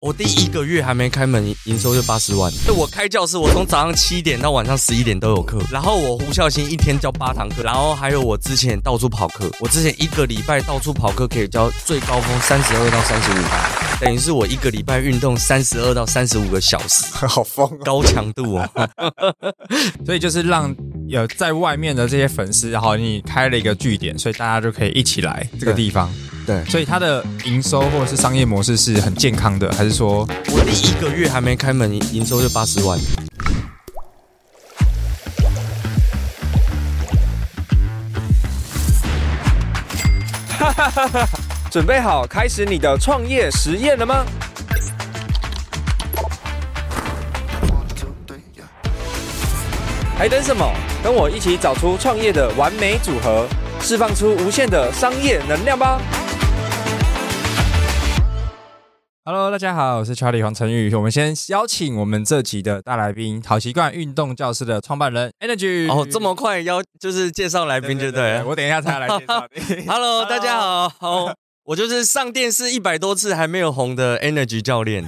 我第一个月还没开门，营收就八十万。就我开教室，我从早上七点到晚上十一点都有课。然后我胡孝兴一天教八堂课，然后还有我之前到处跑课。我之前一个礼拜到处跑课，可以教最高峰三十二到三十五堂，等于是我一个礼拜运动三十二到三十五个小时，好疯、哦，高强度哦。所以就是让有在外面的这些粉丝，然后你开了一个据点，所以大家就可以一起来这个地方。对，所以它的营收或者是商业模式是很健康的，还是说我第一个月还没开门，营收就八十万？哈哈哈哈！准备好开始你的创业实验了吗？还等什么？跟我一起找出创业的完美组合，释放出无限的商业能量吧！Hello，大家好，我是 Charlie 黄成宇。我们先邀请我们这集的大来宾，好习惯运动教室的创办人 Energy。哦，这么快邀就是介绍来宾，就对，对，对。我等一下才来介绍你。Hello，大家好，好，我就是上电视一百多次还没有红的 Energy 教练。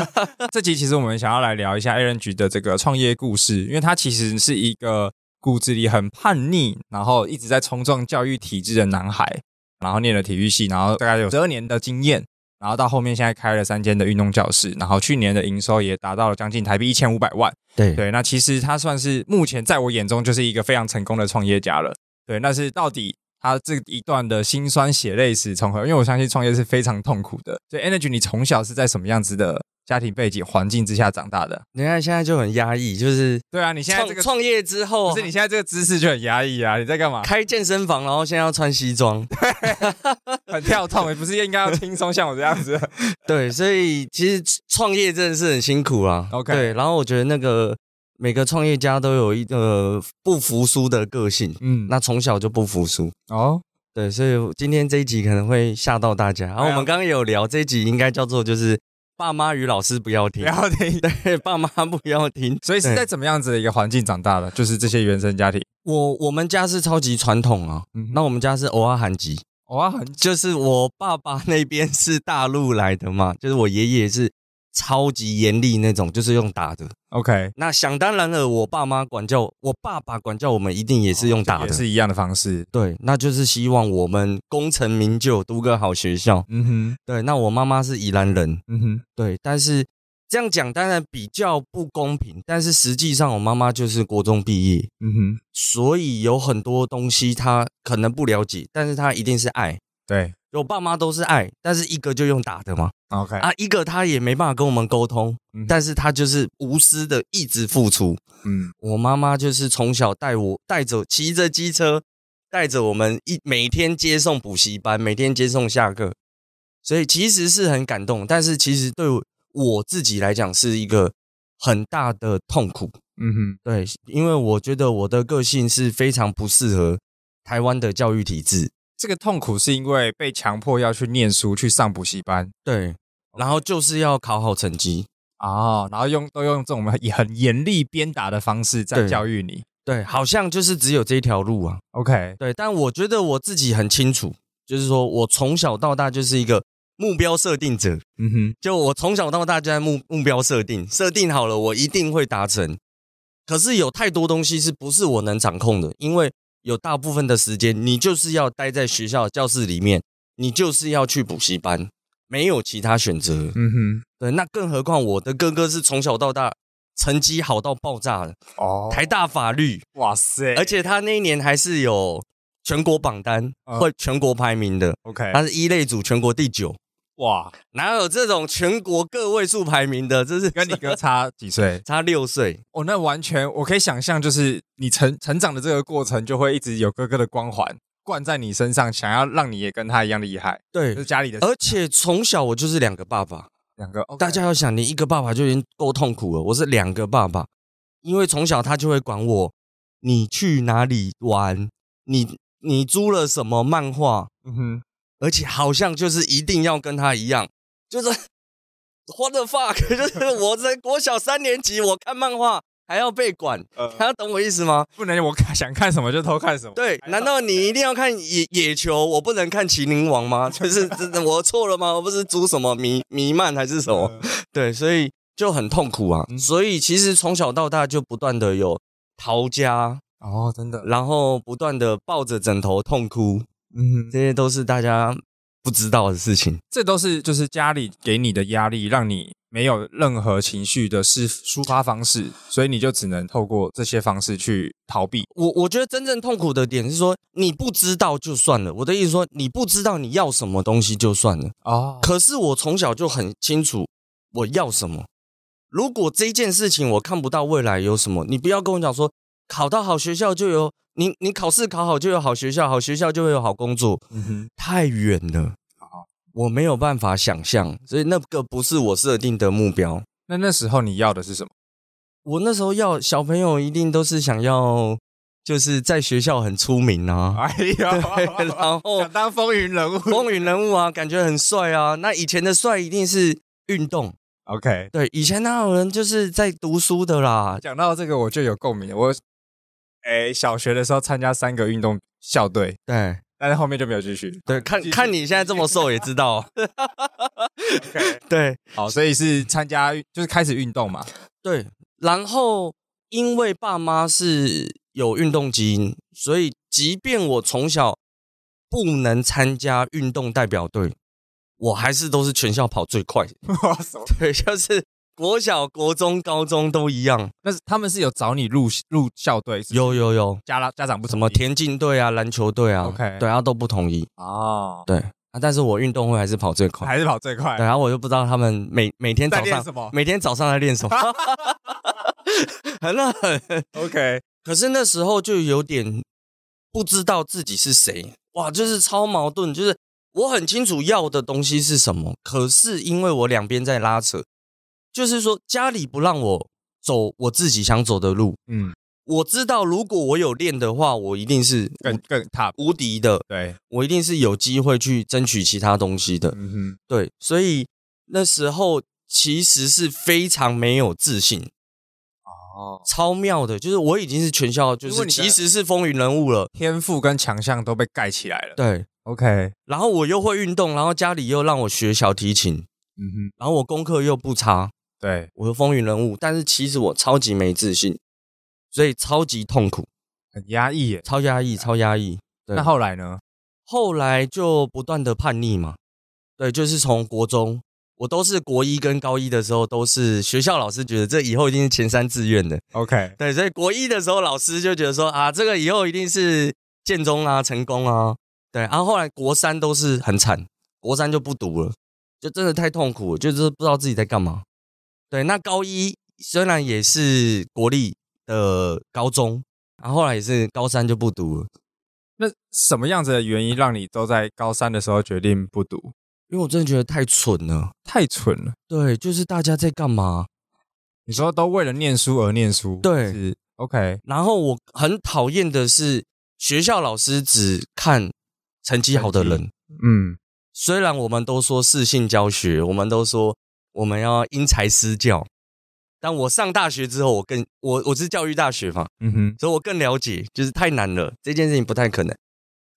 这集其实我们想要来聊一下 Energy 的这个创业故事，因为他其实是一个骨子里很叛逆，然后一直在冲撞教育体制的男孩，然后念了体育系，然后大概有十二年的经验。然后到后面，现在开了三间的运动教室，然后去年的营收也达到了将近台币一千五百万。对对，那其实他算是目前在我眼中就是一个非常成功的创业家了。对，那是到底他这一段的辛酸血泪史从何？因为我相信创业是非常痛苦的。所以 Energy，你从小是在什么样子的家庭背景环境之下长大的？你看现在就很压抑，就是对啊，你现在这个创业之后，不是你现在这个姿势就很压抑啊？你在干嘛？开健身房，然后现在要穿西装，很跳痛，也不是应该要轻松像我这样子？对，所以其实创业真的是很辛苦啊。OK，对，然后我觉得那个每个创业家都有一个不服输的个性，嗯，那从小就不服输哦。对，所以今天这一集可能会吓到大家。然后我们刚刚有聊，这一集应该叫做就是。爸妈与老师不要听，不要听。对，爸妈不要听。所以是在怎么样子的一个环境长大的？就是这些原生家庭。我我们家是超级传统啊，嗯、那我们家是偶尔韩籍，欧阿韩就是我爸爸那边是大陆来的嘛，就是我爷爷是。超级严厉那种，就是用打的。OK，那想当然了，我爸妈管教，我爸爸管教我们，一定也是用打的，也是一样的方式。对，那就是希望我们功成名就，读个好学校。嗯哼，对。那我妈妈是宜兰人。嗯哼，对。但是这样讲当然比较不公平，但是实际上我妈妈就是国中毕业。嗯哼，所以有很多东西她可能不了解，但是她一定是爱。对。我爸妈都是爱，但是一个就用打的嘛。OK 啊，一个他也没办法跟我们沟通，嗯、但是他就是无私的一直付出。嗯，我妈妈就是从小带我带着骑着机车，带着我们一每天接送补习班，每天接送下课，所以其实是很感动。但是其实对我自己来讲是一个很大的痛苦。嗯哼，对，因为我觉得我的个性是非常不适合台湾的教育体制。这个痛苦是因为被强迫要去念书、去上补习班，对，然后就是要考好成绩啊、哦，然后用都用这种很严厉鞭打的方式在教育你，对，对，好像就是只有这条路啊。OK，对，但我觉得我自己很清楚，就是说我从小到大就是一个目标设定者，嗯哼，就我从小到大就在目目标设定，设定好了，我一定会达成。可是有太多东西是不是我能掌控的？因为有大部分的时间，你就是要待在学校教室里面，你就是要去补习班，没有其他选择。嗯哼，对，那更何况我的哥哥是从小到大成绩好到爆炸的哦，台大法律，哇塞！而且他那一年还是有全国榜单或全国排名的。OK，他是一类组全国第九。哇，哪有这种全国个位数排名的？这是跟你哥差几岁？差六岁。哦，那完全我可以想象，就是你成成长的这个过程，就会一直有哥哥的光环灌在你身上，想要让你也跟他一样厉害。对，就是家里的。而且从小我就是两个爸爸，两个。Okay、大家要想，你一个爸爸就已经够痛苦了，我是两个爸爸，因为从小他就会管我，你去哪里玩，你你租了什么漫画，嗯哼。而且好像就是一定要跟他一样，就是 what the fuck，就是我在国小三年级，我看漫画还要被管，大家懂我意思吗？不能我想看什么就偷看什么。对，难道你一定要看野野球，我不能看麒麟王吗？就是真的，我错了吗？我不是租什么弥弥漫还是什么？对，所以就很痛苦啊。所以其实从小到大就不断的有逃家哦，真的，然后不断的抱着枕头痛哭，嗯，这些都是大家不知道的事情。这都是就是家里给你的压力，让你。没有任何情绪的是抒发方式，所以你就只能透过这些方式去逃避。我我觉得真正痛苦的点是说，你不知道就算了。我的意思说，你不知道你要什么东西就算了啊。可是我从小就很清楚我要什么。如果这件事情我看不到未来有什么，你不要跟我讲说考到好学校就有你，你考试考好就有好学校，好学校就会有好工作。嗯哼，太远了。我没有办法想象，所以那个不是我设定的目标。那那时候你要的是什么？我那时候要小朋友一定都是想要，就是在学校很出名啊，哎呀，然后 想当风云人物，风云人物啊，感觉很帅啊。那以前的帅一定是运动，OK？对，以前那有人就是在读书的啦？讲到这个我就有共鸣。我哎，小学的时候参加三个运动校队，对。但是后面就没有继续。对，看看你现在这么瘦，也知道。Okay. 对，好，所以是参加，就是开始运动嘛。对，然后因为爸妈是有运动基因，所以即便我从小不能参加运动代表队，我还是都是全校跑最快。对，就是。国小、国中、高中都一样，那是他们是有找你入入校队，有有有，家长家长不什么田径队啊、篮球队啊，OK，对啊都不同意。哦，对。啊，但是我运动会还是跑最快，还是跑最快，对，然后我就不知道他们每每天早上每天早上在练什么，很冷，OK，可是那时候就有点不知道自己是谁，哇，就是超矛盾，就是我很清楚要的东西是什么，可是因为我两边在拉扯。就是说，家里不让我走我自己想走的路。嗯，我知道，如果我有练的话，我一定是更更 top 无敌的。对，我一定是有机会去争取其他东西的。嗯哼，对，所以那时候其实是非常没有自信。哦，超妙的，就是我已经是全校，就是其实是风云人物了，天赋跟强项都被盖起来了。对，OK，然后我又会运动，然后家里又让我学小提琴。嗯哼，然后我功课又不差。对，我的风云人物，但是其实我超级没自信，所以超级痛苦，很压抑耶，超压抑，超压抑。那后来呢？后来就不断的叛逆嘛。对，就是从国中，我都是国一跟高一的时候，都是学校老师觉得这以后一定是前三志愿的。OK，对，所以国一的时候，老师就觉得说啊，这个以后一定是建中啊，成功啊。对，然后后来国三都是很惨，国三就不读了，就真的太痛苦了，就是不知道自己在干嘛。对，那高一虽然也是国立的高中，然后后来也是高三就不读了。那什么样子的原因让你都在高三的时候决定不读？因为我真的觉得太蠢了，太蠢了。对，就是大家在干嘛？你说都为了念书而念书？对，是 OK。然后我很讨厌的是学校老师只看成绩好的人。嗯，虽然我们都说适性教学，我们都说。我们要因材施教，但我上大学之后，我更我我是教育大学嘛，嗯哼，所以我更了解，就是太难了，这件事情不太可能。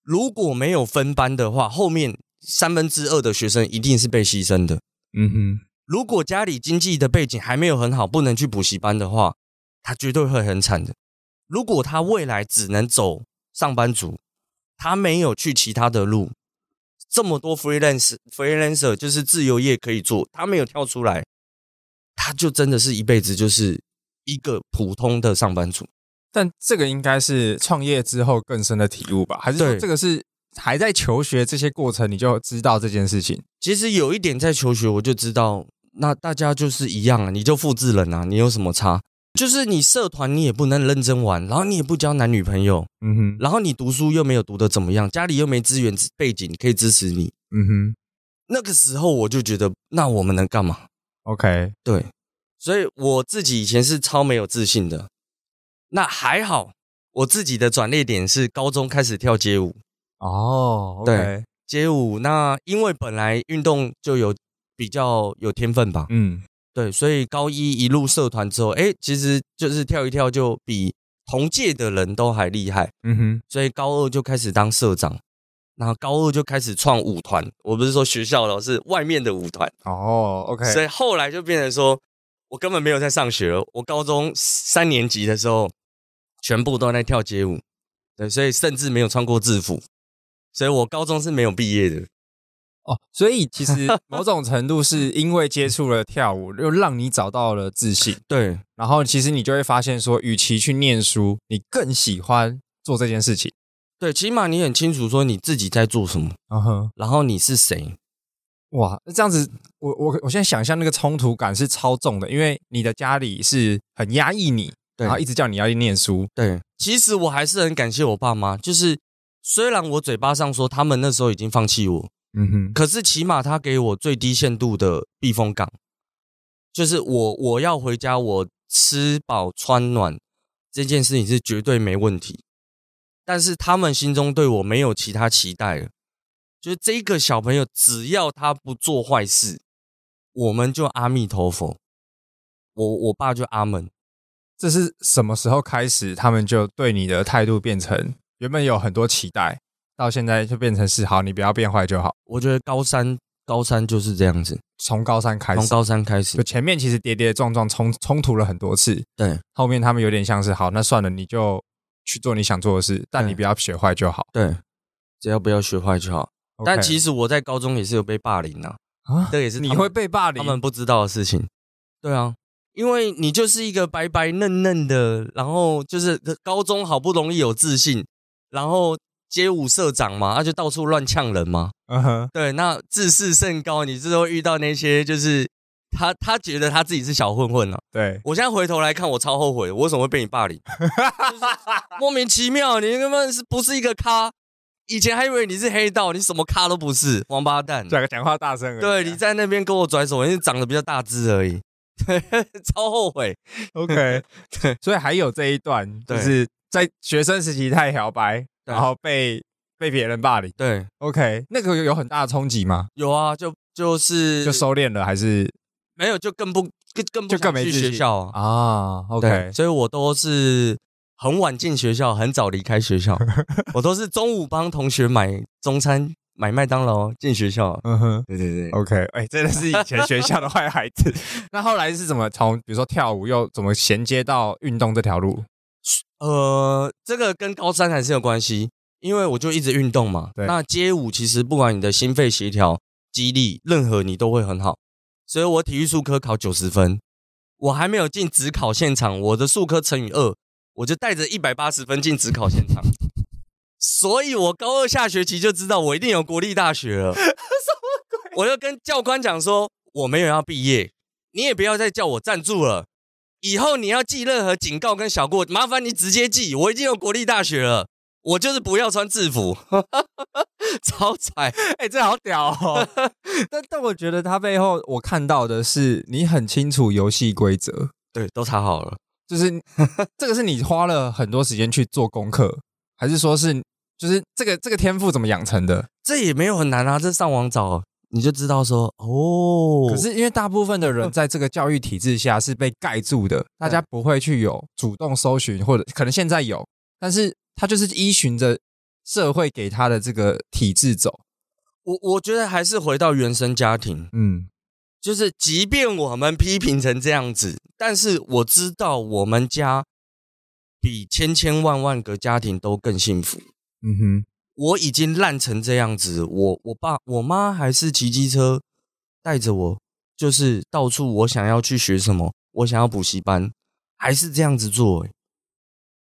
如果没有分班的话，后面三分之二的学生一定是被牺牲的，嗯哼。如果家里经济的背景还没有很好，不能去补习班的话，他绝对会很惨的。如果他未来只能走上班族，他没有去其他的路。这么多 freelancer freelancer 就是自由业可以做，他没有跳出来，他就真的是一辈子就是一个普通的上班族。但这个应该是创业之后更深的体悟吧？还是说这个是还在求学这些过程你就知道这件事情？其实有一点在求学，我就知道，那大家就是一样啊，你就复制人啊，你有什么差？就是你社团你也不能认真玩，然后你也不交男女朋友，嗯哼，然后你读书又没有读的怎么样，家里又没资源背景可以支持你，嗯哼，那个时候我就觉得，那我们能干嘛？OK，对，所以我自己以前是超没有自信的，那还好，我自己的转捩点是高中开始跳街舞，哦，oh, okay. 对，街舞，那因为本来运动就有比较有天分吧，嗯。对，所以高一一路社团之后，哎，其实就是跳一跳就比同届的人都还厉害。嗯哼，所以高二就开始当社长，然后高二就开始创舞团。我不是说学校的，是外面的舞团。哦，OK。所以后来就变成说，我根本没有在上学了。我高中三年级的时候，全部都在跳街舞。对，所以甚至没有穿过制服，所以我高中是没有毕业的。哦，所以其实 某种程度是因为接触了跳舞，又让你找到了自信。对，然后其实你就会发现说，与其去念书，你更喜欢做这件事情。对，起码你很清楚说你自己在做什么，嗯哼，然后你是谁。哇，那这样子，我我我现在想象那个冲突感是超重的，因为你的家里是很压抑你。对，然后一直叫你要去念书。对，其实我还是很感谢我爸妈，就是虽然我嘴巴上说他们那时候已经放弃我，嗯哼，可是起码他给我最低限度的避风港，就是我我要回家，我吃饱穿暖这件事情是绝对没问题。但是他们心中对我没有其他期待了，就是这个小朋友只要他不做坏事，我们就阿弥陀佛，我我爸就阿门。这是什么时候开始，他们就对你的态度变成原本有很多期待，到现在就变成是好，你不要变坏就好。我觉得高三高三就是这样子，从高三开始，从高三开始，就前面其实跌跌撞撞冲冲突了很多次，对，后面他们有点像是好，那算了，你就去做你想做的事，但你不要学坏就好。对，只要不要学坏就好。Okay. 但其实我在高中也是有被霸凌啊，啊，这也是你会被霸凌，他们不知道的事情。对啊。因为你就是一个白白嫩嫩的，然后就是高中好不容易有自信，然后街舞社长嘛，他就到处乱呛人嘛。嗯哼，对，那自视甚高，你之后遇到那些就是他，他觉得他自己是小混混了、啊。对，我现在回头来看，我超后悔，我为什么会被你霸凌？就是、莫名其妙，你根本是不是一个咖？以前还以为你是黑道，你什么咖都不是，王八蛋。讲讲话大声。对，你在那边跟我拽手，因为长得比较大只而已。对，超后悔。OK，对，所以还有这一段，就是在学生时期太摇摆，然后被被别人霸凌。对，OK，那个有有很大的冲击吗？有啊，就就是就收敛了，还是没有？就更不更更不想去学校啊。啊 OK，所以我都是很晚进学校，很早离开学校。我都是中午帮同学买中餐。买麦当劳进学校，嗯哼，对对对，OK，哎、欸，真的是以前学校的坏孩子。那后来是怎么从比如说跳舞又怎么衔接到运动这条路？呃，这个跟高三还是有关系，因为我就一直运动嘛。对，那街舞其实不管你的心肺协调、肌力，任何你都会很好。所以我体育术科考九十分，我还没有进职考现场，我的术科乘以二，我就带着一百八十分进职考现场。所以，我高二下学期就知道我一定有国立大学了。什么鬼？我就跟教官讲说，我没有要毕业，你也不要再叫我站住了。以后你要记任何警告跟小过，麻烦你直接记。我已经有国立大学了，我就是不要穿制服。超彩！哎，这好屌哦！但但我觉得他背后我看到的是，你很清楚游戏规则，对，都查好了。就是 这个是你花了很多时间去做功课，还是说是？就是这个这个天赋怎么养成的？这也没有很难啊，这上网找你就知道说哦。可是因为大部分的人在这个教育体制下是被盖住的，大家不会去有主动搜寻，或者可能现在有，但是他就是依循着社会给他的这个体制走。我我觉得还是回到原生家庭，嗯，就是即便我们批评成这样子，但是我知道我们家比千千万万个家庭都更幸福。嗯哼，我已经烂成这样子，我我爸我妈还是骑机车带着我，就是到处我想要去学什么，我想要补习班，还是这样子做，欸。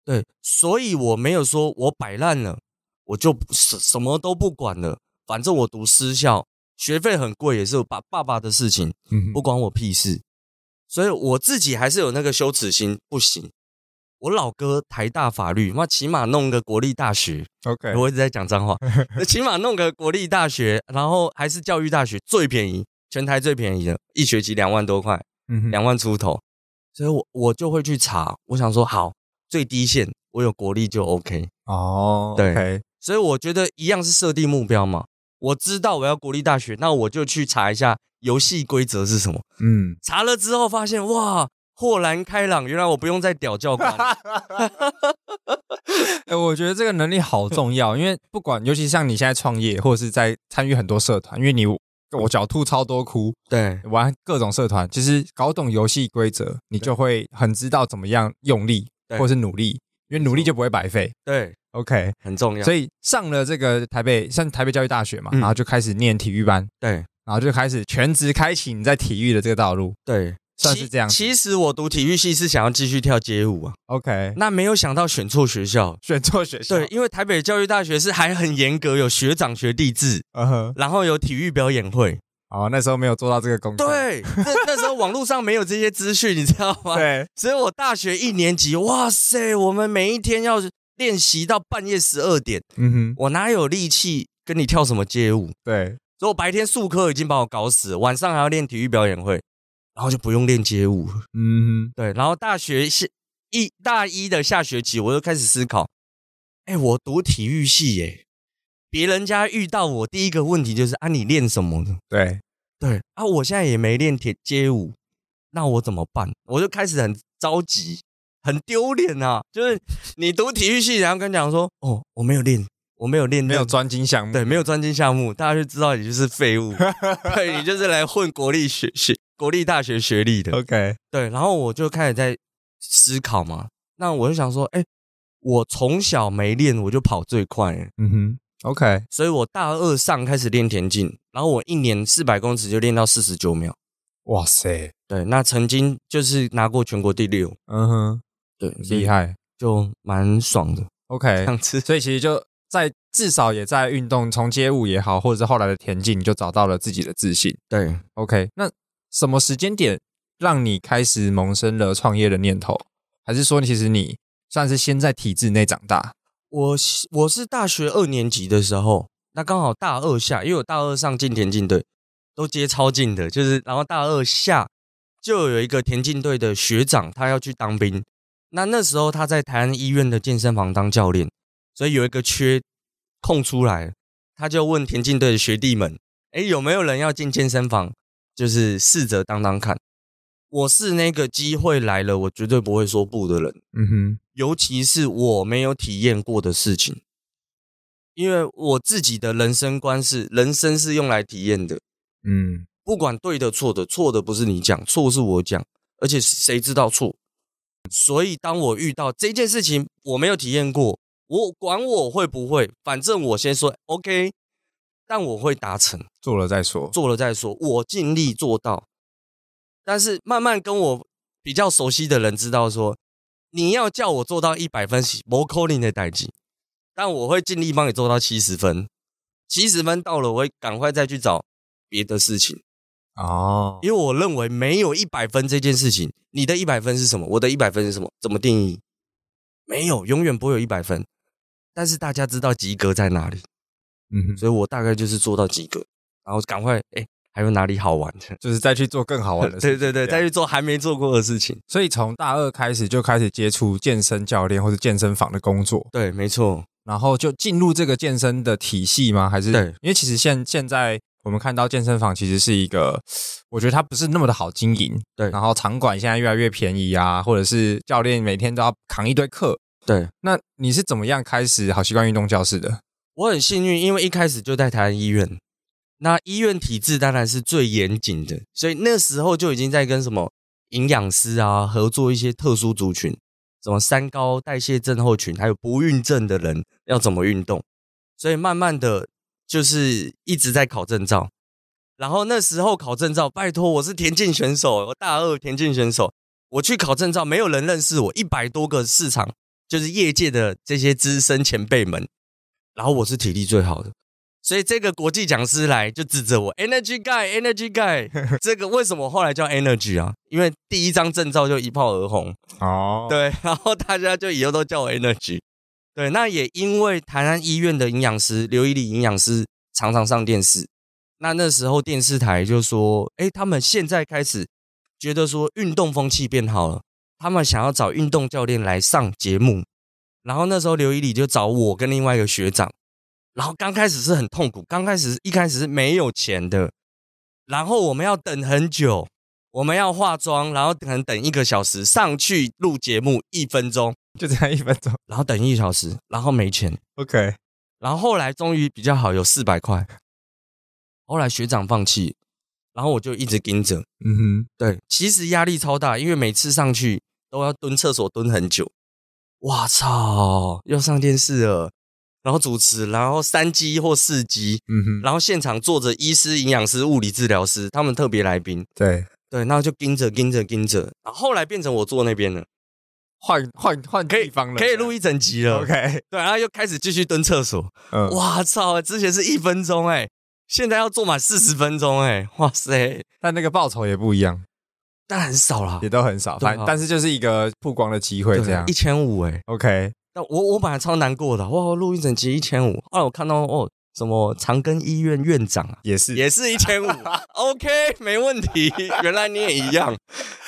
对，所以我没有说我摆烂了，我就什什么都不管了，反正我读私校，学费很贵，也是我爸爸爸的事情，不关我屁事。所以我自己还是有那个羞耻心，不行。我老哥台大法律，那起码弄个国立大学。OK，我一直在讲脏话，起码弄个国立大学，然后还是教育大学最便宜，全台最便宜的，一学期两万多块，嗯，两万出头。所以我我就会去查，我想说好，最低线我有国立就 OK。哦，对，所以我觉得一样是设定目标嘛。我知道我要国立大学，那我就去查一下游戏规则是什么。嗯，查了之后发现哇，豁然开朗，原来我不用再屌教官。哎，我觉得这个能力好重要，因为不管，尤其像你现在创业，或者是在参与很多社团，因为你。我狡兔超多窟，对，玩各种社团，其实搞懂游戏规则，你就会很知道怎么样用力，或是努力，因为努力就不会白费。对，OK，很重要。所以上了这个台北，像台北教育大学嘛，然后就开始念体育班，对，然后就开始全职开启你在体育的这个道路，对，算是这样。其实我读体育系是想要继续跳街舞啊，OK，那没有想到选错学校，选错学校，对，因为台北教育大学是还很严格，有学长学弟制，嗯哼，然后有体育表演会。哦，那时候没有做到这个功课。对，那那时候网络上没有这些资讯，你知道吗？对，所以我大学一年级，哇塞，我们每一天要练习到半夜十二点。嗯哼，我哪有力气跟你跳什么街舞？对，所以我白天术科已经把我搞死了，晚上还要练体育表演会，然后就不用练街舞。嗯，对，然后大学是一大一的下学期，我就开始思考，哎，我读体育系耶。别人家遇到我第一个问题就是啊，你练什么呢？对对啊，我现在也没练铁街舞，那我怎么办？我就开始很着急，很丢脸啊！就是你读体育系，然后跟你讲说，哦，我没有练，我没有练，没有专精项目，对，没有专精项目，大家就知道你就是废物，对，你就是来混国立学学国立大学学历的。OK，对，然后我就开始在思考嘛，那我就想说，哎，我从小没练，我就跑最快，嗯哼。OK，所以我大二上开始练田径，然后我一年四百公尺就练到四十九秒。哇塞，对，那曾经就是拿过全国第六。嗯哼，对，厉害，就蛮爽的。OK，所以其实就在至少也在运动，从街舞也好，或者是后来的田径，你就找到了自己的自信。对，OK，那什么时间点让你开始萌生了创业的念头？还是说，其实你算是先在体制内长大？我我是大学二年级的时候，那刚好大二下，因为我大二上进田径队，都接超近的，就是然后大二下就有一个田径队的学长，他要去当兵，那那时候他在台安医院的健身房当教练，所以有一个缺空出来，他就问田径队的学弟们，哎，有没有人要进健身房，就是试着当当看。我是那个机会来了，我绝对不会说不的人。嗯哼，尤其是我没有体验过的事情，因为我自己的人生观是，人生是用来体验的。嗯，不管对的错的，错的不是你讲，错是我讲，而且谁知道错？所以当我遇到这件事情，我没有体验过，我管我会不会，反正我先说 OK，但我会达成，做了再说，做了再说，我尽力做到。但是慢慢跟我比较熟悉的人知道说，你要叫我做到一百分是不可能的代际，但我会尽力帮你做到七十分。七十分到了，我会赶快再去找别的事情哦，因为我认为没有一百分这件事情。你的一百分是什么？我的一百分是什么？怎么定义？没有，永远不会有一百分。但是大家知道及格在哪里，嗯，所以我大概就是做到及格，然后赶快哎。还有哪里好玩的？就是再去做更好玩的事 情。对对对，再去做还没做过的事情。所以从大二开始就开始接触健身教练或者健身房的工作。对，没错。然后就进入这个健身的体系吗？还是？对。因为其实现现在我们看到健身房其实是一个，我觉得它不是那么的好经营。对。然后场馆现在越来越便宜啊，或者是教练每天都要扛一堆课。对。那你是怎么样开始好习惯运动教室的？我很幸运，因为一开始就在台湾医院。那医院体制当然是最严谨的，所以那时候就已经在跟什么营养师啊合作一些特殊族群，什么三高代谢症候群，还有不孕症的人要怎么运动，所以慢慢的就是一直在考证照。然后那时候考证照，拜托我是田径选手，我大二田径选手，我去考证照，没有人认识我，一百多个市场就是业界的这些资深前辈们，然后我是体力最好的。所以这个国际讲师来就指着我，Energy Guy，Energy Guy，这个为什么后来叫 Energy 啊？因为第一张证照就一炮而红哦，对，然后大家就以后都叫我 Energy。对，那也因为台南医院的营养师刘以礼营养师常常上电视，那那时候电视台就说，哎，他们现在开始觉得说运动风气变好了，他们想要找运动教练来上节目，然后那时候刘一礼就找我跟另外一个学长。然后刚开始是很痛苦，刚开始一开始是没有钱的，然后我们要等很久，我们要化妆，然后可能等一个小时上去录节目，一分钟。就这样一分钟，然后等一个小时，然后没钱，OK，然后后来终于比较好，有四百块，后来学长放弃，然后我就一直盯着，嗯哼，对，其实压力超大，因为每次上去都要蹲厕所蹲很久，哇操，要上电视了。然后主持，然后三机或四机，嗯哼，然后现场坐着医师、营养师、物理治疗师，他们特别来宾，对。对，然后就盯着盯着盯着，然后后来变成我坐那边了，换换换地方了，可以录一整集了，OK，对，然后又开始继续蹲厕所，嗯，哇操，之前是一分钟哎，现在要坐满四十分钟哎，哇塞，但那个报酬也不一样，但很少啦，也都很少，反但是就是一个曝光的机会这样，一千五哎，OK。但我我本来超难过的，哇，录一整集一千五，后来我看到哦，什么长庚医院院长啊，也是。也是一千五，OK，没问题，原来你也一样，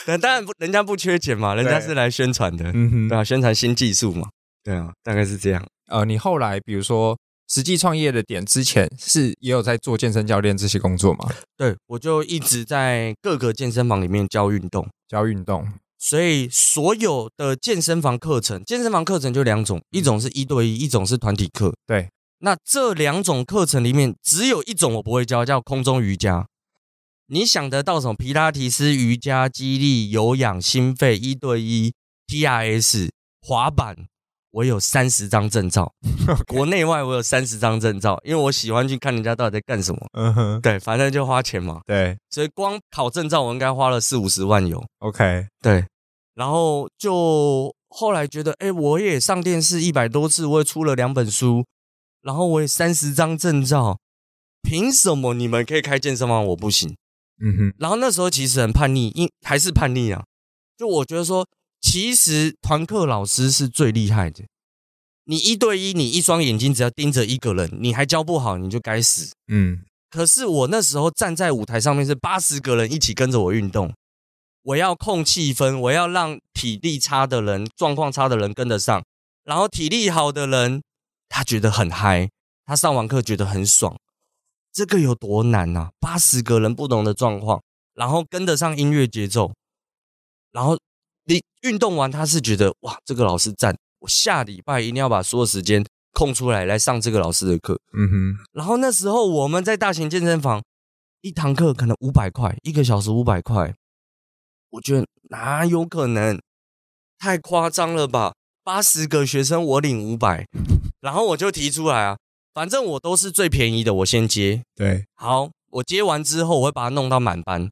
但当然不，人家不缺钱嘛，人家是来宣传的，嗯哼，对啊，宣传新技术嘛，对啊，大概是这样。呃，你后来比如说实际创业的点之前是也有在做健身教练这些工作吗？对，我就一直在各个健身房里面教运动，教运动。所以所有的健身房课程，健身房课程就两种，一种是一对一，一种是团体课。对，那这两种课程里面，只有一种我不会教，叫空中瑜伽。你想得到什么？皮拉提斯、瑜伽、肌力、有氧、心肺、一对一、TRS、滑板，我有三十张证照 国内外我有三十张证照，因为我喜欢去看人家到底在干什么。嗯哼，对，反正就花钱嘛。对，所以光考证照我应该花了四五十万有。OK，对。然后就后来觉得，哎，我也上电视一百多次，我也出了两本书，然后我也三十张证照，凭什么你们可以开健身房，我不行？嗯哼。然后那时候其实很叛逆，因还是叛逆啊。就我觉得说，其实团课老师是最厉害的。你一对一，你一双眼睛只要盯着一个人，你还教不好，你就该死。嗯。可是我那时候站在舞台上面，是八十个人一起跟着我运动。我要控气氛，我要让体力差的人、状况差的人跟得上，然后体力好的人，他觉得很嗨，他上完课觉得很爽。这个有多难啊？八十个人不同的状况，然后跟得上音乐节奏，然后你运动完，他是觉得哇，这个老师赞，我下礼拜一定要把所有时间空出来来上这个老师的课。嗯哼。然后那时候我们在大型健身房，一堂课可能五百块，一个小时五百块。我觉得哪有可能？太夸张了吧！八十个学生我领五百，然后我就提出来啊，反正我都是最便宜的，我先接。对，好，我接完之后我会把它弄到满班，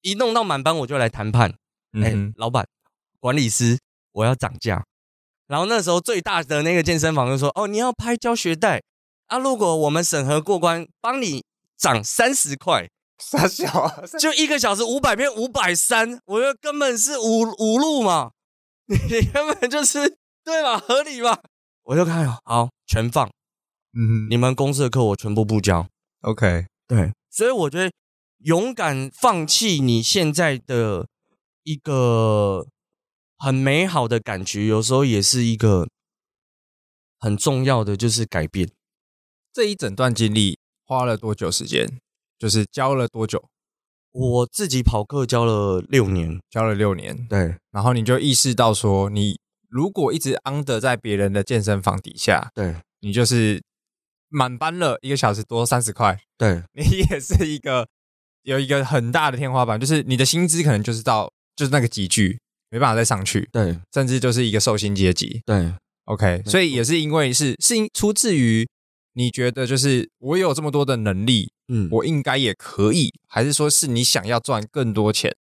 一弄到满班我就来谈判。哎、嗯，老板、管理师，我要涨价。然后那时候最大的那个健身房就说：“哦，你要拍教学带啊？如果我们审核过关，帮你涨三十块。”傻小啊！就一个小时五百变五百三，我觉得根本是五五路嘛，你根本就是对吧？合理吧？我就看好全放，嗯，你们公司的课我全部不教，OK，对，所以我觉得勇敢放弃你现在的一个很美好的感觉，有时候也是一个很重要的，就是改变。这一整段经历花了多久时间？就是教了多久？我自己跑课教了六年，教了六年。对，然后你就意识到说，你如果一直 under 在别人的健身房底下，对，你就是满班了一个小时多三十块，对，你也是一个有一个很大的天花板，就是你的薪资可能就是到就是那个级距，没办法再上去，对，甚至就是一个受薪阶级，对，OK，所以也是因为是是出自于你觉得就是我有这么多的能力。嗯，我应该也可以，还是说是你想要赚更多钱，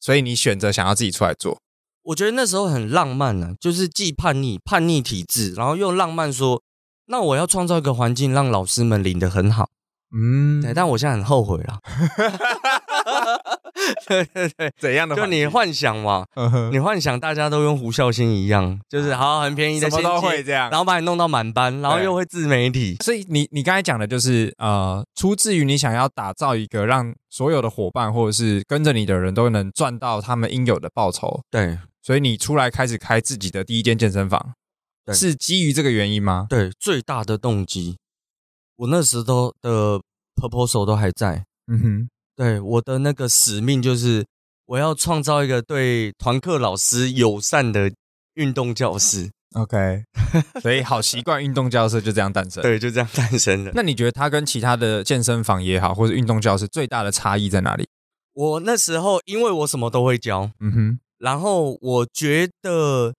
所以你选择想要自己出来做？我觉得那时候很浪漫呢、啊，就是既叛逆，叛逆体质，然后又浪漫说，那我要创造一个环境，让老师们领得很好。嗯，对，但我现在很后悔了。对对对，怎样的？就你幻想嘛，你幻想大家都跟胡孝兴一样，就是好很便宜的，什么都会这样，然后把你弄到满班，然后又会自媒体。所以你你刚才讲的就是呃，出自于你想要打造一个让所有的伙伴或者是跟着你的人都能赚到他们应有的报酬。对，所以你出来开始开自己的第一间健身房，是基于这个原因吗？对，最大的动机。我那时候的 proposal 都还在。嗯哼，对，我的那个使命就是我要创造一个对团课老师友善的运动教室。OK，所以好习惯运动教室就这样诞生。对，就这样诞生了。那你觉得它跟其他的健身房也好，或者运动教室最大的差异在哪里？我那时候因为我什么都会教，嗯哼，然后我觉得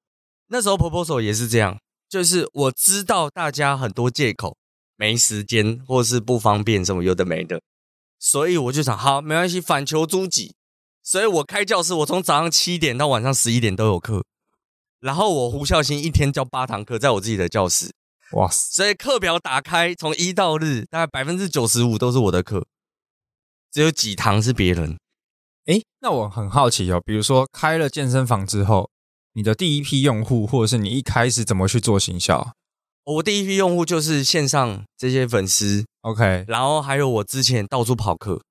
那时候 proposal 也是这样，就是我知道大家很多借口，没时间或是不方便什么有的没的。所以我就想，好，没关系，反求诸己。所以我开教室，我从早上七点到晚上十一点都有课。然后我胡孝兴一天教八堂课，在我自己的教室。哇塞！所以课表打开，从一到日，大概百分之九十五都是我的课，只有几堂是别人。诶，那我很好奇哦，比如说开了健身房之后，你的第一批用户，或者是你一开始怎么去做行销？我第一批用户就是线上这些粉丝，OK，然后还有我之前到处跑课，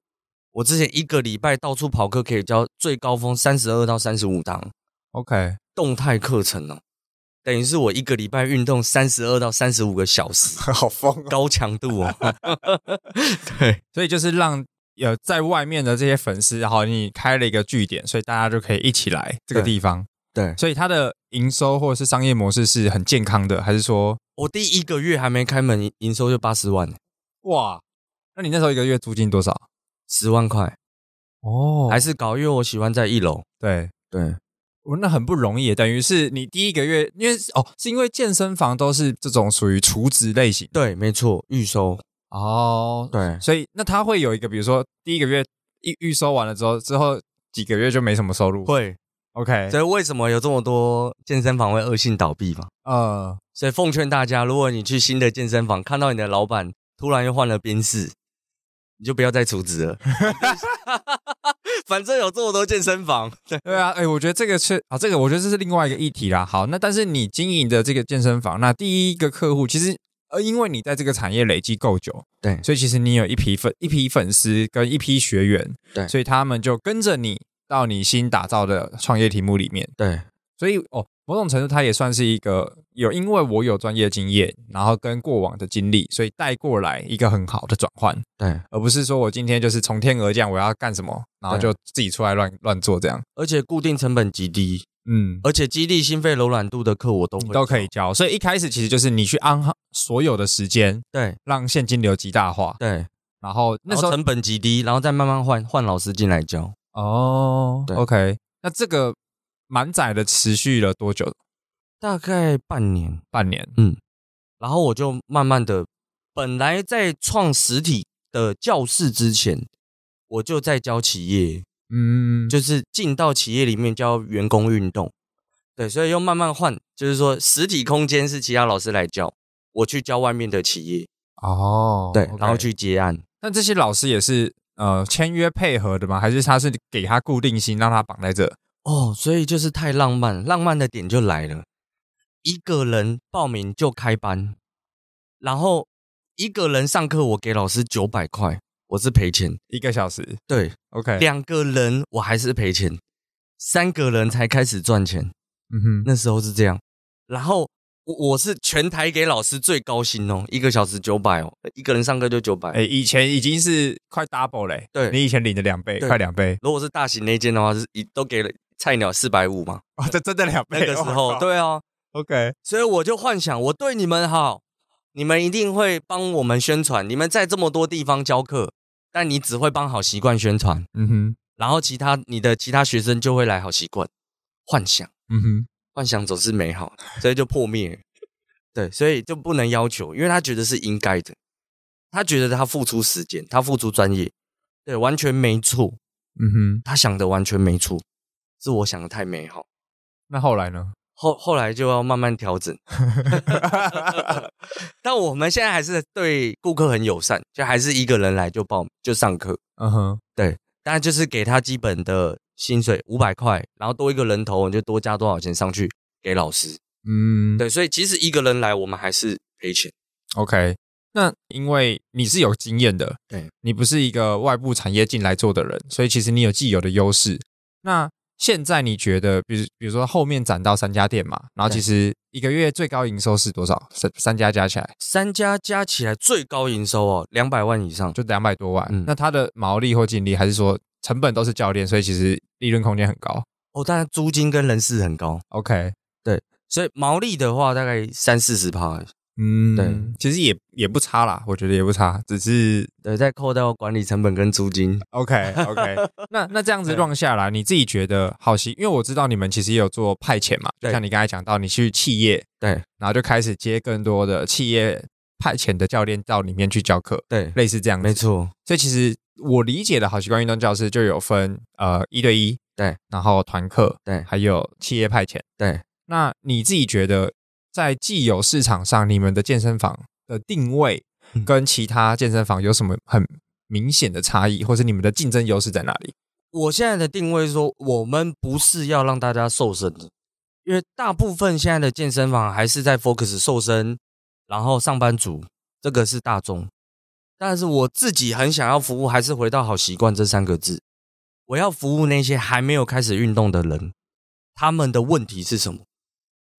我之前一个礼拜到处跑课可以教最高峰三十二到三十五堂，OK，动态课程哦，等于是我一个礼拜运动三十二到三十五个小时，好疯哦，高强度哦，对，所以就是让有在外面的这些粉丝，然后你开了一个据点，所以大家就可以一起来这个地方。对，所以它的营收或者是商业模式是很健康的，还是说我第一个月还没开门，营收就八十万？哇，那你那时候一个月租金多少？十万块。哦，还是高，因为我喜欢在一楼。对对，我那很不容易，等于是你第一个月，因为哦，是因为健身房都是这种属于储值类型。对，没错，预收。哦，对，所以那他会有一个，比如说第一个月预预收完了之后，之后几个月就没什么收入。会。OK，所以为什么有这么多健身房会恶性倒闭嘛？呃，所以奉劝大家，如果你去新的健身房，看到你的老板突然又换了宾士，你就不要再储值了。反正有这么多健身房，对 对啊，哎，我觉得这个是啊，这个我觉得这是另外一个议题啦。好，那但是你经营的这个健身房，那第一个客户其实呃，因为你在这个产业累积够久，对，所以其实你有一批粉一批粉丝跟一批学员，对，所以他们就跟着你。到你新打造的创业题目里面，对，所以哦，某种程度它也算是一个有，因为我有专业经验，然后跟过往的经历，所以带过来一个很好的转换，对，而不是说我今天就是从天而降，我要干什么，然后就自己出来乱乱做这样，而且固定成本极低，嗯，而且肌力、心肺、柔软度的课我都会都可以教，所以一开始其实就是你去安好所有的时间，对，让现金流极大化，对，然后那时候成本极低，然后再慢慢换换老师进来教。哦、oh，OK，那这个满载的持续了多久？大概半年，半年，嗯。然后我就慢慢的，本来在创实体的教室之前，我就在教企业，嗯，就是进到企业里面教员工运动，对，所以又慢慢换，就是说实体空间是其他老师来教，我去教外面的企业，哦，对，然后去接案。那这些老师也是。呃，签约配合的吗？还是他是给他固定薪，让他绑在这？哦，所以就是太浪漫，浪漫的点就来了。一个人报名就开班，然后一个人上课，我给老师九百块，我是赔钱一个小时。对，OK，两个人我还是赔钱，三个人才开始赚钱。嗯哼，那时候是这样，然后。我我是全台给老师最高薪哦，一个小时九百哦，一个人上课就九百。哎，以前已经是快 double 嘞，对，你以前领的两倍，快两倍。如果是大型那间的话，是一都给了菜鸟四百五嘛？哦，这真的两倍。那个时候，对啊，OK。所以我就幻想，我对你们好，你们一定会帮我们宣传。你们在这么多地方教课，但你只会帮好习惯宣传，嗯哼。然后其他你的其他学生就会来好习惯。幻想，嗯哼。幻想总是美好，所以就破灭。对，所以就不能要求，因为他觉得是应该的，他觉得他付出时间，他付出专业，对，完全没错。嗯哼，他想的完全没错，是我想的太美好。那后来呢？后后来就要慢慢调整。但我们现在还是对顾客很友善，就还是一个人来就报就上课。嗯哼，对，当然就是给他基本的薪水五百块，然后多一个人头，你就多加多少钱上去给老师。嗯，对，所以其实一个人来，我们还是赔钱。OK，那因为你是有经验的，对，你不是一个外部产业进来做的人，所以其实你有既有的优势。那现在你觉得，比如比如说后面攒到三家店嘛，然后其实一个月最高营收是多少？三三家加起来，三家加起来最高营收哦，两百万以上，就两百多万。嗯，那它的毛利或净利，还是说成本都是教练，所以其实利润空间很高哦。当然租金跟人事很高。OK，对，所以毛利的话大概三四十趴。嗯，对，其实也也不差啦，我觉得也不差，只是对，再扣掉管理成本跟租金。OK OK，那那这样子 run 下来，你自己觉得好奇？因为我知道你们其实也有做派遣嘛，就像你刚才讲到，你去企业，对，然后就开始接更多的企业派遣的教练到里面去教课，对，类似这样，没错。所以其实我理解的好习惯运动教室就有分呃一对一，对，然后团课，对，还有企业派遣，对。那你自己觉得？在既有市场上，你们的健身房的定位跟其他健身房有什么很明显的差异，或是你们的竞争优势在哪里？我现在的定位是说，我们不是要让大家瘦身的，因为大部分现在的健身房还是在 focus 瘦身，然后上班族这个是大众，但是我自己很想要服务，还是回到好习惯这三个字，我要服务那些还没有开始运动的人，他们的问题是什么？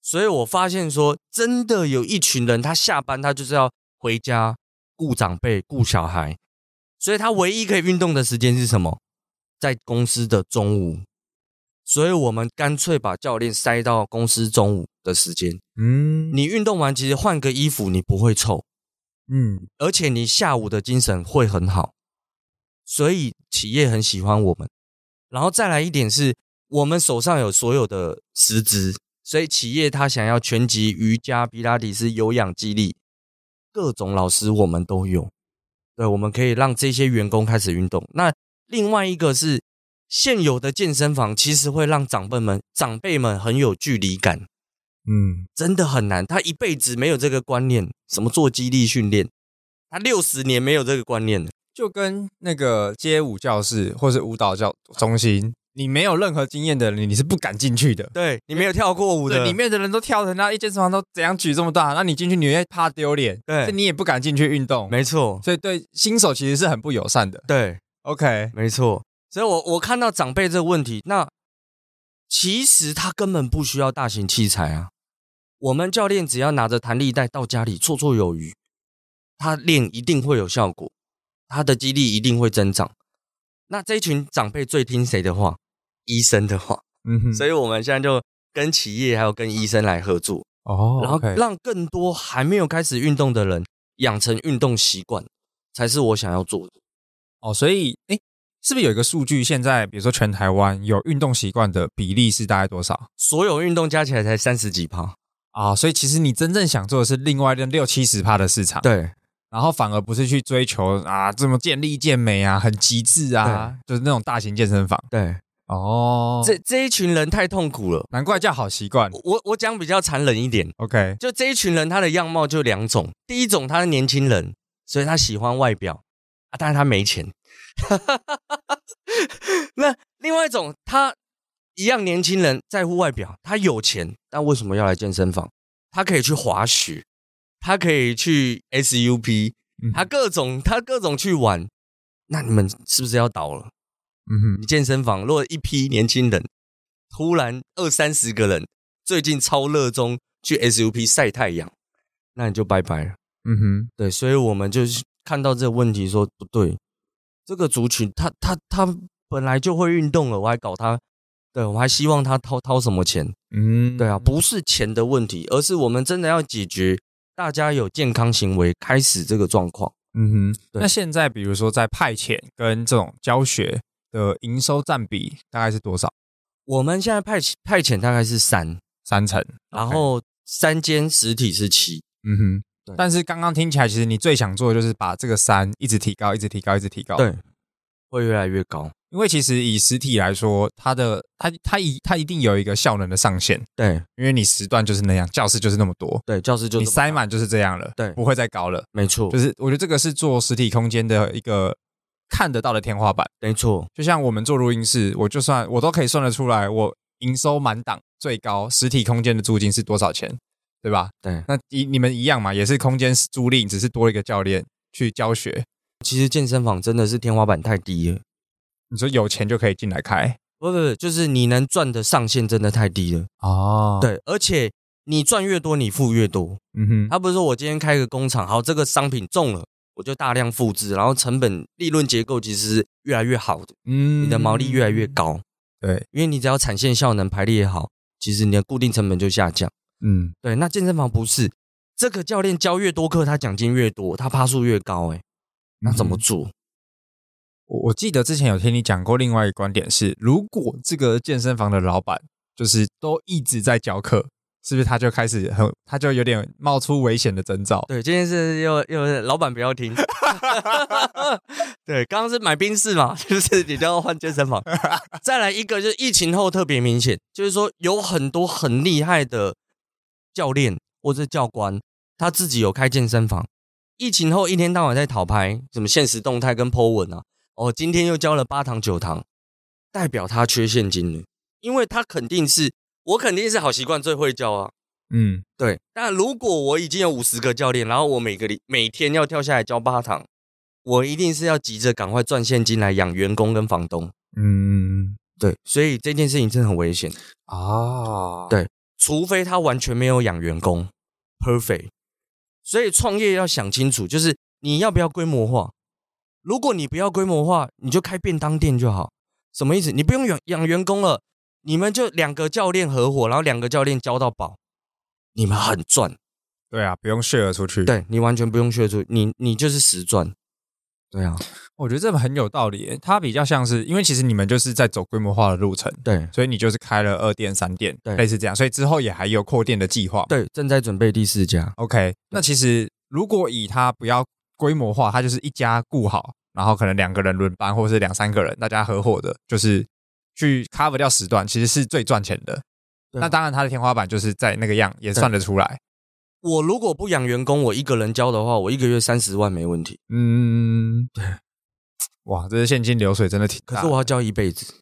所以我发现说，真的有一群人，他下班他就是要回家顾长辈、顾小孩，所以他唯一可以运动的时间是什么？在公司的中午。所以我们干脆把教练塞到公司中午的时间。嗯，你运动完其实换个衣服，你不会臭。嗯，而且你下午的精神会很好。所以企业很喜欢我们。然后再来一点是，我们手上有所有的师资。所以企业他想要拳击、瑜伽、皮拉提斯、有氧肌力，各种老师我们都有。对，我们可以让这些员工开始运动。那另外一个是现有的健身房，其实会让长辈们、长辈们很有距离感。嗯，真的很难。他一辈子没有这个观念，什么做肌力训练，他六十年没有这个观念，就跟那个街舞教室或是舞蹈教中心。你没有任何经验的人，你是不敢进去的。对，你没有跳过舞的，里面的人都跳成那一健身房都怎样举这么大，那你进去你会怕丢脸，对，你也不敢进去运动。没错，所以对新手其实是很不友善的。对，OK，没错。所以我我看到长辈这个问题，那其实他根本不需要大型器材啊。我们教练只要拿着弹力带到家里绰绰有余，他练一定会有效果，他的肌力一定会增长。那这一群长辈最听谁的话？医生的话，嗯哼，所以我们现在就跟企业还有跟医生来合作哦，然后让更多还没有开始运动的人养成运动习惯，才是我想要做的哦。所以，诶，是不是有一个数据？现在比如说全台湾有运动习惯的比例是大概多少？所有运动加起来才三十几趴啊，所以其实你真正想做的是另外的六七十趴的市场，对。然后反而不是去追求啊，这么健力健美啊，很极致啊，就是那种大型健身房。对，哦，这这一群人太痛苦了，难怪叫好习惯。我我讲比较残忍一点，OK，就这一群人他的样貌就两种，第一种他是年轻人，所以他喜欢外表啊，但是他没钱。那另外一种他一样年轻人在乎外表，他有钱，但为什么要来健身房？他可以去滑雪。他可以去 SUP，他各种他各种去玩，那你们是不是要倒了？嗯哼，你健身房如果一批年轻人突然二三十个人最近超热衷去 SUP 晒太阳，那你就拜拜了。嗯哼，对，所以我们就看到这个问题说不对，这个族群他他他本来就会运动了，我还搞他，对，我还希望他掏掏什么钱？嗯，对啊，不是钱的问题，而是我们真的要解决。大家有健康行为开始这个状况，嗯哼。那现在比如说在派遣跟这种教学的营收占比大概是多少？我们现在派派遣大概是三三成，然后三间实体是七，嗯哼。对。但是刚刚听起来，其实你最想做的就是把这个山一直提高，一直提高，一直提高，对，会越来越高。因为其实以实体来说，它的它它一它一定有一个效能的上限。对，因为你时段就是那样，教室就是那么多。对，教室就你塞满就是这样了。对，不会再高了。没错，就是我觉得这个是做实体空间的一个看得到的天花板。没错，就像我们做录音室，我就算我都可以算得出来，我营收满档最高实体空间的租金是多少钱，对吧？对，那一你们一样嘛，也是空间租赁，只是多一个教练去教学。其实健身房真的是天花板太低了。你说有钱就可以进来开，不不不，就是你能赚的上限真的太低了哦。对，而且你赚越多，你付越多。嗯哼，他不是说我今天开个工厂，好，这个商品中了，我就大量复制，然后成本利润结构其实是越来越好的，嗯，你的毛利越来越高。对，因为你只要产线效能排列好，其实你的固定成本就下降。嗯，对。那健身房不是，这个教练教越多课，他奖金越多，他趴数越高。哎，那怎么做？我、嗯、我记得之前有听你讲过另外一个观点是，如果这个健身房的老板就是都一直在教课。是不是他就开始很，他就有点冒出危险的征兆？对，这件事又又老板不要听。对，刚刚是买冰室嘛，就是你都要换健身房。再来一个，就是疫情后特别明显，就是说有很多很厉害的教练或者教官，他自己有开健身房。疫情后一天到晚在讨拍，什么现实动态跟 po 文啊，哦，今天又交了八堂九堂，代表他缺现金了，因为他肯定是。我肯定是好习惯最会教啊，嗯，对。但如果我已经有五十个教练，然后我每个礼每天要跳下来教八堂，我一定是要急着赶快赚现金来养员工跟房东。嗯，对。所以这件事情真的很危险啊。对，除非他完全没有养员工，perfect。所以创业要想清楚，就是你要不要规模化。如果你不要规模化，你就开便当店就好。什么意思？你不用养养员工了。你们就两个教练合伙，然后两个教练教到饱，你们很赚。对啊，不用 share 出去。对，你完全不用 share 出去，你你就是实赚。对啊，我觉得这个很有道理。它比较像是，因为其实你们就是在走规模化的路程，对，所以你就是开了二店、三店，对，类似这样。所以之后也还有扩店的计划。对，正在准备第四家。OK，那其实如果以它不要规模化，它就是一家顾好，然后可能两个人轮班，或者是两三个人大家合伙的，就是。去 cover 掉时段，其实是最赚钱的。那当然，它的天花板就是在那个样，也算得出来。我如果不养员工，我一个人教的话，我一个月三十万没问题。嗯，对。哇，这是现金流水真的挺大。可是我要教一辈子。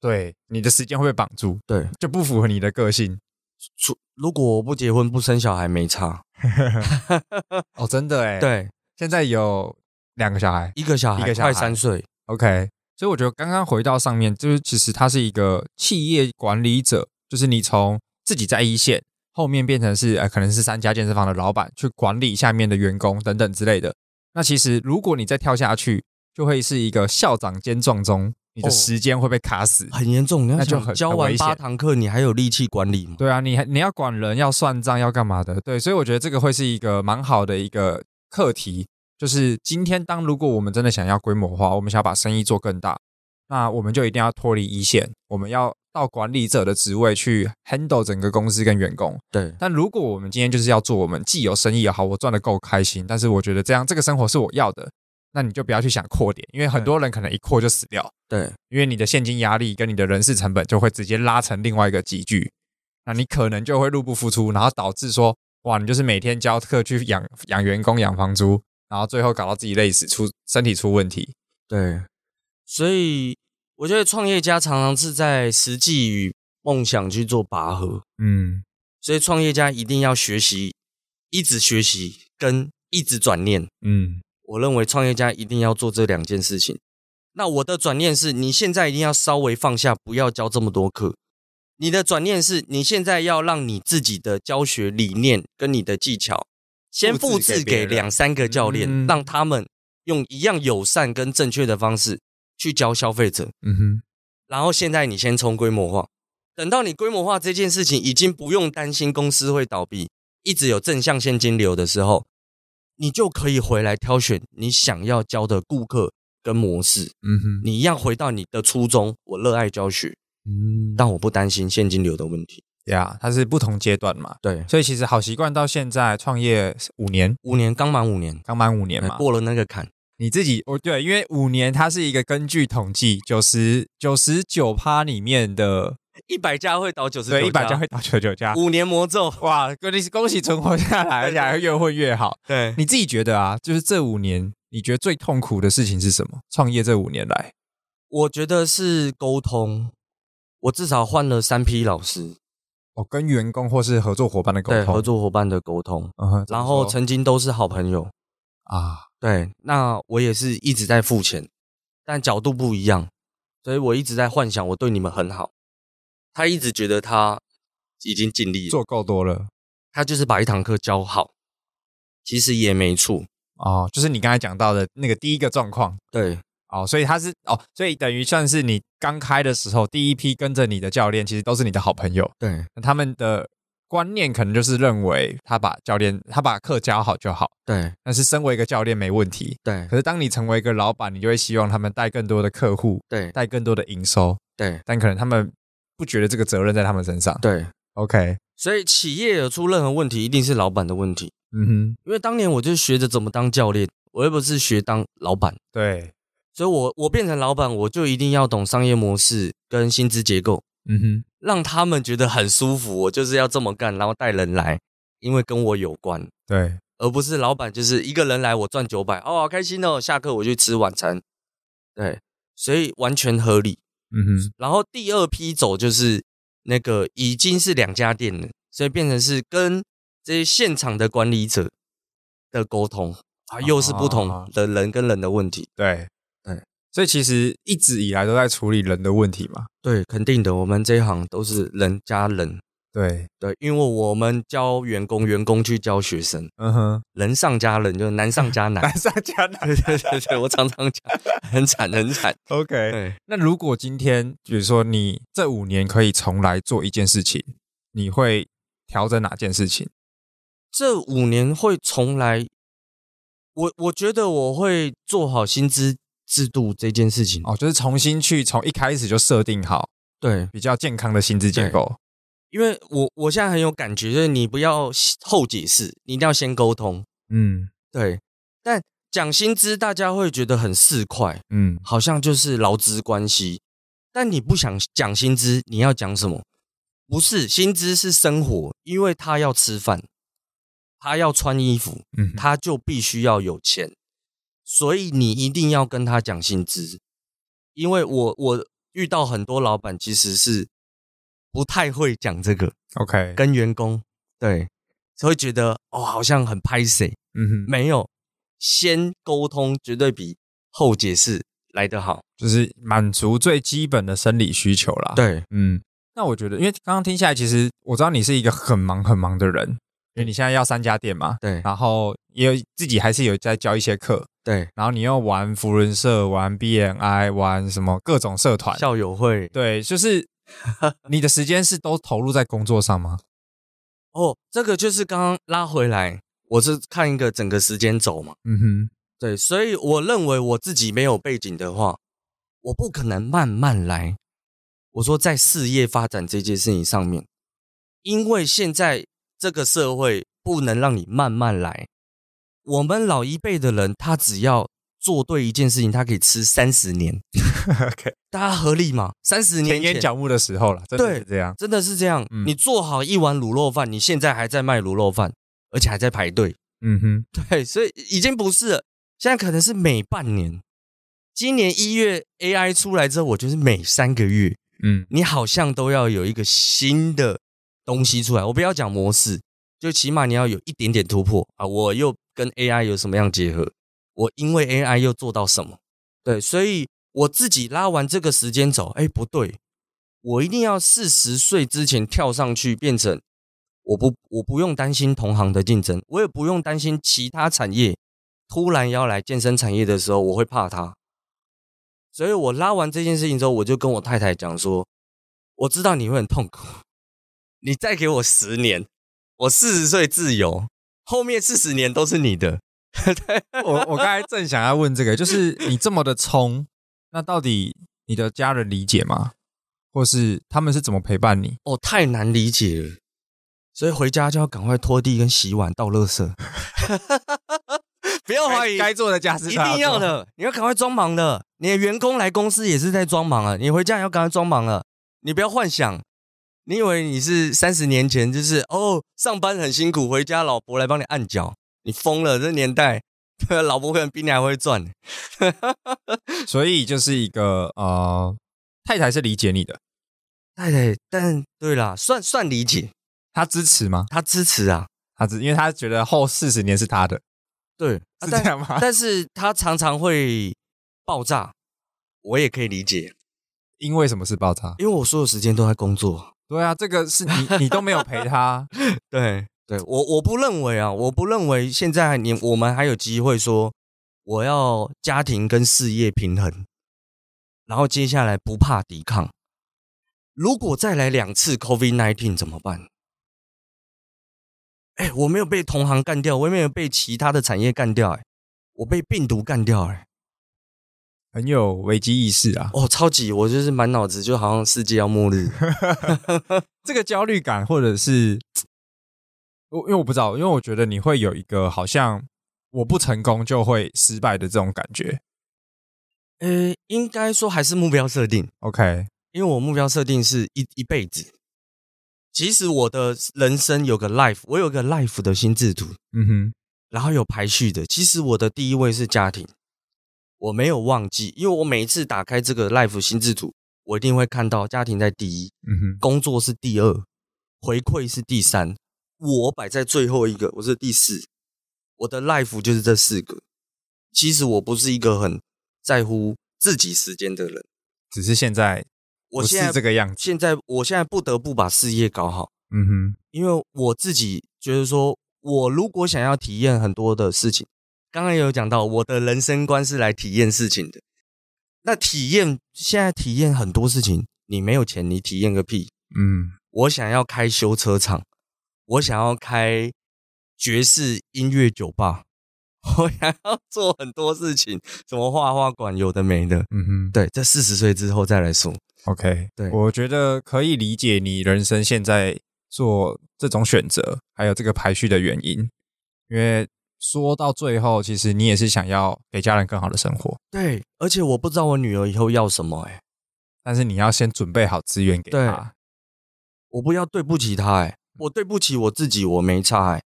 对，你的时间会被绑住。对，就不符合你的个性。如果我不结婚不生小孩没差。哦，真的哎。对，现在有两个小孩，一个小孩，一个小孩快三岁。OK。所以我觉得刚刚回到上面，就是其实他是一个企业管理者，就是你从自己在一线，后面变成是呃可能是三家健身房的老板去管理下面的员工等等之类的。那其实如果你再跳下去，就会是一个校长兼撞钟，你的时间会被卡死，哦、很严重。那就很教完八堂课，你还有力气管理吗？对啊，你还你要管人，要算账，要干嘛的？对，所以我觉得这个会是一个蛮好的一个课题。就是今天，当如果我们真的想要规模化，我们想要把生意做更大，那我们就一定要脱离一线，我们要到管理者的职位去 handle 整个公司跟员工。对。但如果我们今天就是要做我们既有生意也好，我赚得够开心，但是我觉得这样这个生活是我要的，那你就不要去想扩点，因为很多人可能一扩就死掉。对。因为你的现金压力跟你的人事成本就会直接拉成另外一个集聚，那你可能就会入不敷出，然后导致说，哇，你就是每天教课去养养员工、养房租。然后最后搞到自己累死，出身体出问题。对，所以我觉得创业家常常是在实际与梦想去做拔河。嗯，所以创业家一定要学习，一直学习跟一直转念。嗯，我认为创业家一定要做这两件事情。那我的转念是，你现在一定要稍微放下，不要教这么多课。你的转念是你现在要让你自己的教学理念跟你的技巧。先复制给两三个教练，嗯，让他们用一样友善跟正确的方式去教消费者。嗯哼。然后现在你先冲规模化，等到你规模化这件事情已经不用担心公司会倒闭，一直有正向现金流的时候，你就可以回来挑选你想要教的顾客跟模式。嗯哼。你一样回到你的初衷，我热爱教学。嗯。但我不担心现金流的问题。对啊，它是不同阶段嘛，对，所以其实好习惯到现在创业五年，五年刚满五年，刚满五年嘛，过了那个坎。你自己哦，对，因为五年它是一个根据统计，九十九十九趴里面的一百家会倒九十九，对，一百家会倒九十九家，五年魔咒，哇，恭喜恭喜存活下来，而且还越混越好。对，你自己觉得啊，就是这五年，你觉得最痛苦的事情是什么？创业这五年来，我觉得是沟通，我至少换了三批老师。哦，跟员工或是合作伙伴的沟通，对，合作伙伴的沟通，嗯哼，然后曾经都是好朋友啊，对，那我也是一直在付钱，但角度不一样，所以我一直在幻想我对你们很好。他一直觉得他已经尽力了，做够多了，他就是把一堂课教好，其实也没错哦。就是你刚才讲到的那个第一个状况，对哦，所以他是哦，所以等于算是你刚开的时候，第一批跟着你的教练，其实都是你的好朋友，对，他们的。观念可能就是认为他把教练他把课教好就好，对。但是身为一个教练没问题，对。可是当你成为一个老板，你就会希望他们带更多的客户，对，带更多的营收，对。但可能他们不觉得这个责任在他们身上，对。OK，所以企业有出任何问题，一定是老板的问题。嗯哼，因为当年我就学着怎么当教练，我又不是学当老板，对。所以我我变成老板，我就一定要懂商业模式跟薪资结构。嗯哼，让他们觉得很舒服，我就是要这么干，然后带人来，因为跟我有关，对，而不是老板就是一个人来，我赚九百，哦，好开心哦，下课我去吃晚餐，对，所以完全合理，嗯哼。然后第二批走就是那个已经是两家店了，所以变成是跟这些现场的管理者的沟通，啊，又是不同的人跟人的问题，对。所以其实一直以来都在处理人的问题嘛。对，肯定的，我们这一行都是人加人。对对，因为我们教员工，员工去教学生。嗯哼，人上加人，就是难上加难。难上加难。对对对对，我常常讲，很惨很惨。OK，对。那如果今天，比如说你这五年可以重来做一件事情，你会调整哪件事情？这五年会重来，我我觉得我会做好薪资。制度这件事情哦，就是重新去从一开始就设定好，对，比较健康的薪资结构。因为我我现在很有感觉，就是你不要后解释，你一定要先沟通。嗯，对。但讲薪资，大家会觉得很市侩，嗯，好像就是劳资关系。但你不想讲薪资，你要讲什么？不是薪资是生活，因为他要吃饭，他要穿衣服，嗯，他就必须要有钱。所以你一定要跟他讲薪资，因为我我遇到很多老板其实是不太会讲这个，OK，跟员工对，会觉得哦好像很拍谢，嗯哼，没有，先沟通绝对比后解释来得好，就是满足最基本的生理需求啦。对，嗯，那我觉得，因为刚刚听下来，其实我知道你是一个很忙很忙的人，因为你现在要三家店嘛，对，然后也有自己还是有在教一些课。对，然后你又玩福伦社，玩 BNI，玩什么各种社团、校友会，对，就是你的时间是都投入在工作上吗？哦，这个就是刚刚拉回来，我是看一个整个时间轴嘛。嗯哼，对，所以我认为我自己没有背景的话，我不可能慢慢来。我说在事业发展这件事情上面，因为现在这个社会不能让你慢慢来。我们老一辈的人，他只要做对一件事情，他可以吃三十年。OK，大家合理吗？三十年前田园角木的时候了，真的是这样，真的是这样。嗯、你做好一碗卤肉饭，你现在还在卖卤肉饭，而且还在排队。嗯哼，对，所以已经不是了。现在可能是每半年。今年一月 AI 出来之后，我就是每三个月，嗯，你好像都要有一个新的东西出来。我不要讲模式，就起码你要有一点点突破啊！我又。跟 AI 有什么样结合？我因为 AI 又做到什么？对，所以我自己拉完这个时间轴，哎，不对，我一定要四十岁之前跳上去，变成我不我不用担心同行的竞争，我也不用担心其他产业突然要来健身产业的时候，我会怕他。所以我拉完这件事情之后，我就跟我太太讲说，我知道你会很痛苦，你再给我十年，我四十岁自由。后面四十年都是你的，我我刚才正想要问这个，就是你这么的冲，那到底你的家人理解吗？或是他们是怎么陪伴你？哦，太难理解了，所以回家就要赶快拖地跟洗碗倒垃圾。不要怀疑，该做的家事一定要的，你要赶快装忙的。你的员工来公司也是在装忙啊，你回家也要赶快装忙了，你不要幻想。你以为你是三十年前就是哦，上班很辛苦，回家老婆来帮你按脚，你疯了？这年代，老婆可能比你还会赚。所以就是一个呃，太太是理解你的，太太，但对啦，算算理解，他支持吗？他支持啊，他支，因为他觉得后四十年是他的，对，是这样吗？但，但是他常常会爆炸，我也可以理解。因为什么是爆炸？因为我所有时间都在工作。对啊，这个是你你都没有陪他。对对，我我不认为啊，我不认为现在你我们还有机会说我要家庭跟事业平衡，然后接下来不怕抵抗。如果再来两次 COVID nineteen 怎么办？哎，我没有被同行干掉，我也没有被其他的产业干掉，哎，我被病毒干掉，哎。很有危机意识啊！哦，超级，我就是满脑子就好像世界要末日，这个焦虑感，或者是我因为我不知道，因为我觉得你会有一个好像我不成功就会失败的这种感觉。呃，应该说还是目标设定，OK，因为我目标设定是一一辈子。其实我的人生有个 life，我有个 life 的心智图，嗯哼，然后有排序的。其实我的第一位是家庭。我没有忘记，因为我每一次打开这个 life 心智图，我一定会看到家庭在第一，嗯哼，工作是第二，回馈是第三，我摆在最后一个，我是第四，我的 life 就是这四个。其实我不是一个很在乎自己时间的人，只是现在我现在这个样子，现在我现在不得不把事业搞好，嗯哼，因为我自己觉得说，我如果想要体验很多的事情。刚刚也有讲到，我的人生观是来体验事情的。那体验现在体验很多事情，你没有钱，你体验个屁。嗯，我想要开修车厂，我想要开爵士音乐酒吧，我想要做很多事情，什么画画馆，有的没的。嗯哼，对，这四十岁之后再来说。OK，对，我觉得可以理解你人生现在做这种选择，还有这个排序的原因，因为。说到最后，其实你也是想要给家人更好的生活。对，而且我不知道我女儿以后要什么哎，但是你要先准备好资源给她。我不要对不起她哎，我对不起我自己，我没差哎。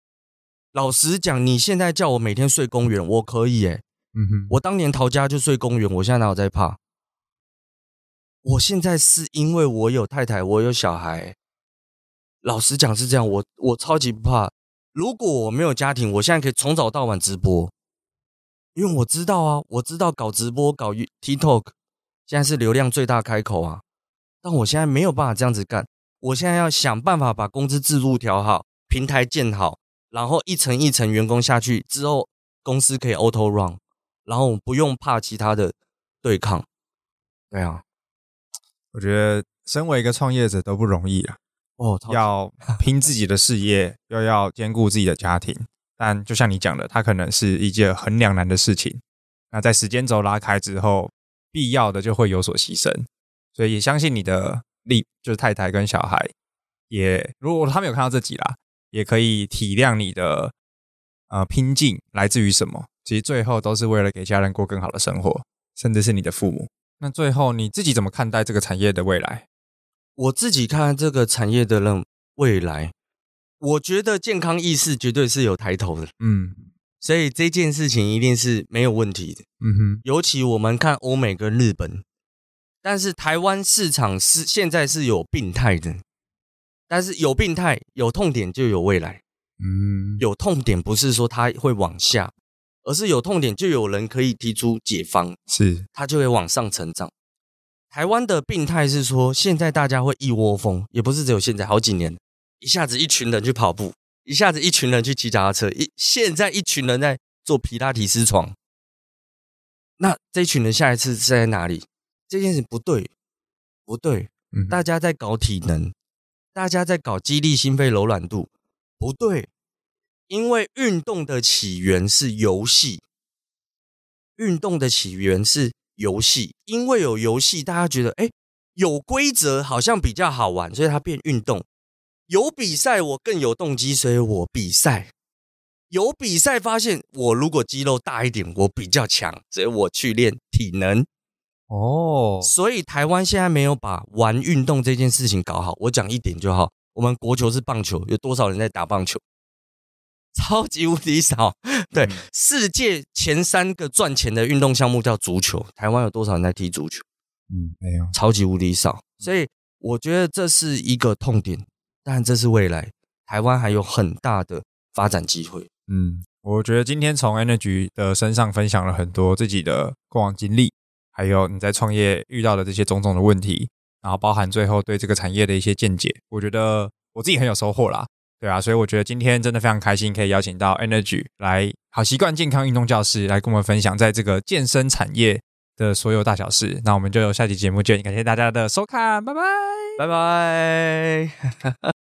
老实讲，你现在叫我每天睡公园，我可以哎。嗯哼，我当年逃家就睡公园，我现在哪有在怕？我现在是因为我有太太，我有小孩。老实讲是这样，我我超级不怕。如果我没有家庭，我现在可以从早到晚直播，因为我知道啊，我知道搞直播、搞 TikTok，现在是流量最大开口啊。但我现在没有办法这样子干，我现在要想办法把工资制度调好，平台建好，然后一层一层员工下去之后，公司可以 auto run，然后我不用怕其他的对抗。对啊，我觉得身为一个创业者都不容易啊。哦，要拼自己的事业，又要兼顾自己的家庭，但就像你讲的，它可能是一件很两难的事情。那在时间轴拉开之后，必要的就会有所牺牲。所以也相信你的力，就是太太跟小孩，也如果他们有看到这集啦，也可以体谅你的呃拼劲来自于什么。其实最后都是为了给家人过更好的生活，甚至是你的父母。那最后你自己怎么看待这个产业的未来？我自己看这个产业的人未来，我觉得健康意识绝对是有抬头的，嗯，所以这件事情一定是没有问题的，嗯哼。尤其我们看欧美跟日本，但是台湾市场是现在是有病态的，但是有病态有痛点就有未来，嗯，有痛点不是说它会往下，而是有痛点就有人可以提出解方，是它就会往上成长。台湾的病态是说，现在大家会一窝蜂，也不是只有现在，好几年，一下子一群人去跑步，一下子一群人去骑脚踏车，一现在一群人在做皮拉提斯床。那这一群人下一次是在哪里？这件事不对，不对，嗯，大家在搞体能，大家在搞肌力、心肺、柔软度，不对，因为运动的起源是游戏，运动的起源是。游戏，因为有游戏，大家觉得哎，有规则好像比较好玩，所以它变运动。有比赛，我更有动机，所以我比赛。有比赛，发现我如果肌肉大一点，我比较强，所以我去练体能。哦，所以台湾现在没有把玩运动这件事情搞好。我讲一点就好，我们国球是棒球，有多少人在打棒球？超级无敌少，对，嗯、世界前三个赚钱的运动项目叫足球，台湾有多少人在踢足球？嗯，没有，超级无敌少，所以我觉得这是一个痛点，但这是未来，台湾还有很大的发展机会。嗯，我觉得今天从 Energy 的身上分享了很多自己的过往经历，还有你在创业遇到的这些种种的问题，然后包含最后对这个产业的一些见解，我觉得我自己很有收获啦。对啊，所以我觉得今天真的非常开心，可以邀请到 Energy 来好习惯健康运动教室来跟我们分享在这个健身产业的所有大小事。那我们就下期节目见，感谢大家的收看，拜拜，拜拜。